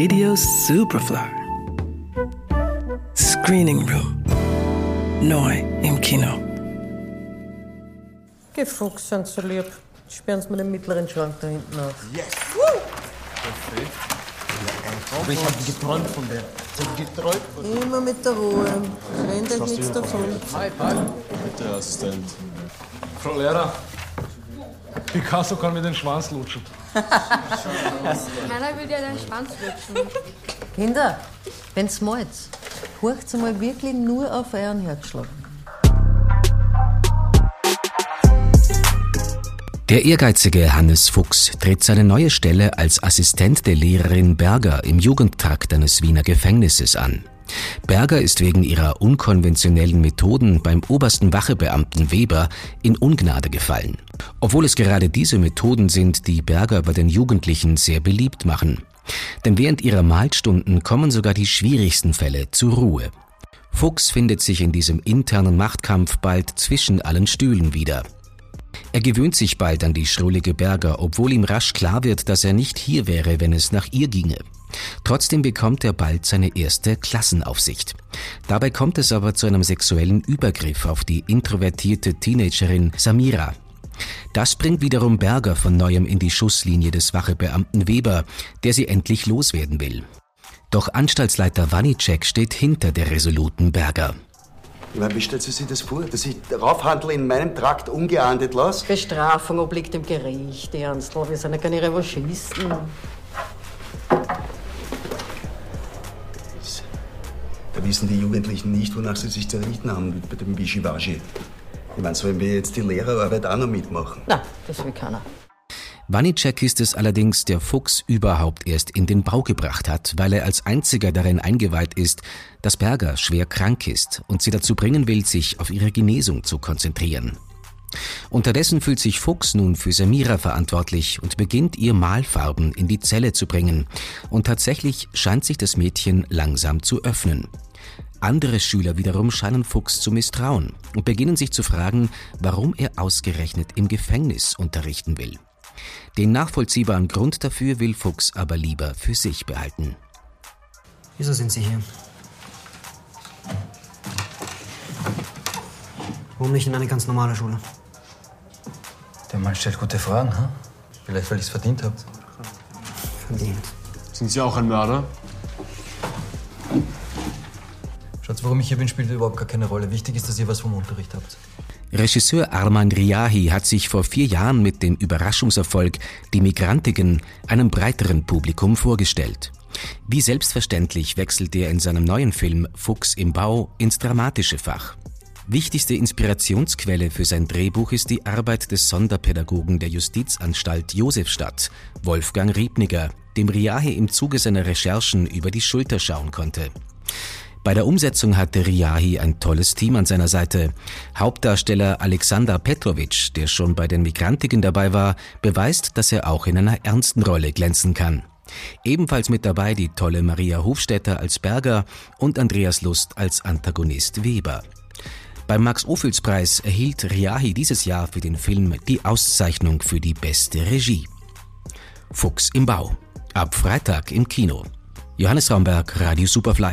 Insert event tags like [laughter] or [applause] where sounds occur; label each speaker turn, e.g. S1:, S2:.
S1: Radio Superfly. Screening Room. Neu im Kino.
S2: Fuchs, sind so lieb. Sperren Sie mir den mittleren Schrank da hinten auf.
S3: Yes! Perfekt. Aber ich habe geträumt von der. Ich geträumt von
S2: Immer mit der Ruhe. Rennt euch nichts davon.
S3: Hi, hi.
S4: Der Assistent. Frau Lehrer, Picasso kann mir den Schwanz lutschen. [laughs]
S5: Keiner will dir deinen Schwanz lutschen.
S2: Kinder, wenn's malt, horcht's mal wirklich nur auf euren Herzschlag.
S6: Der ehrgeizige Hannes Fuchs tritt seine neue Stelle als Assistent der Lehrerin Berger im Jugendtrakt eines Wiener Gefängnisses an. Berger ist wegen ihrer unkonventionellen Methoden beim obersten Wachebeamten Weber in Ungnade gefallen. Obwohl es gerade diese Methoden sind, die Berger bei den Jugendlichen sehr beliebt machen. Denn während ihrer Malstunden kommen sogar die schwierigsten Fälle zur Ruhe. Fuchs findet sich in diesem internen Machtkampf bald zwischen allen Stühlen wieder. Er gewöhnt sich bald an die schrullige Berger, obwohl ihm rasch klar wird, dass er nicht hier wäre, wenn es nach ihr ginge. Trotzdem bekommt er bald seine erste Klassenaufsicht. Dabei kommt es aber zu einem sexuellen Übergriff auf die introvertierte Teenagerin Samira. Das bringt wiederum Berger von neuem in die Schusslinie des Wachebeamten Weber, der sie endlich loswerden will. Doch Anstaltsleiter Wanicek steht hinter der resoluten Berger.
S7: Ich meine, wie stellt sie sich das vor, dass ich Raufhandel in meinem Trakt ungeahndet lasse?
S2: Bestrafung obliegt dem Gericht, Ernstl. Wir sind ja keine Revanchisten.
S7: Da wissen die Jugendlichen nicht, wonach sie sich zu richten haben bei dem Wischiwaschi. Ich meine, sollen wir jetzt die Lehrerarbeit auch noch mitmachen?
S2: Na, das will keiner.
S6: Wanicek ist es allerdings, der Fuchs überhaupt erst in den Bau gebracht hat, weil er als einziger darin eingeweiht ist, dass Berger schwer krank ist und sie dazu bringen will, sich auf ihre Genesung zu konzentrieren. Unterdessen fühlt sich Fuchs nun für Samira verantwortlich und beginnt ihr Malfarben in die Zelle zu bringen. Und tatsächlich scheint sich das Mädchen langsam zu öffnen. Andere Schüler wiederum scheinen Fuchs zu misstrauen und beginnen sich zu fragen, warum er ausgerechnet im Gefängnis unterrichten will. Den nachvollziehbaren Grund dafür will Fuchs aber lieber für sich behalten.
S8: Wieso sind Sie hier? Warum nicht in eine ganz normale Schule?
S9: Der Mann stellt gute Fragen, hm? Vielleicht, weil ich es verdient habe.
S8: Verdient.
S4: Sind Sie auch ein Mörder?
S9: Schatz, warum ich hier bin, spielt überhaupt gar keine Rolle. Wichtig ist, dass ihr was vom Unterricht habt.
S6: Regisseur Arman Riahi hat sich vor vier Jahren mit dem Überraschungserfolg Die Migrantigen einem breiteren Publikum vorgestellt. Wie selbstverständlich wechselt er in seinem neuen Film Fuchs im Bau ins dramatische Fach. Wichtigste Inspirationsquelle für sein Drehbuch ist die Arbeit des Sonderpädagogen der Justizanstalt Josefstadt, Wolfgang Riebniger, dem Riahi im Zuge seiner Recherchen über die Schulter schauen konnte. Bei der Umsetzung hatte Riahi ein tolles Team an seiner Seite. Hauptdarsteller Alexander Petrovic, der schon bei den Migrantiken dabei war, beweist, dass er auch in einer ernsten Rolle glänzen kann. Ebenfalls mit dabei die tolle Maria Hofstetter als Berger und Andreas Lust als Antagonist Weber. Beim Max-Ophüls-Preis erhielt Riahi dieses Jahr für den Film die Auszeichnung für die beste Regie. Fuchs im Bau. Ab Freitag im Kino. Johannes Raumberg, Radio Superfly.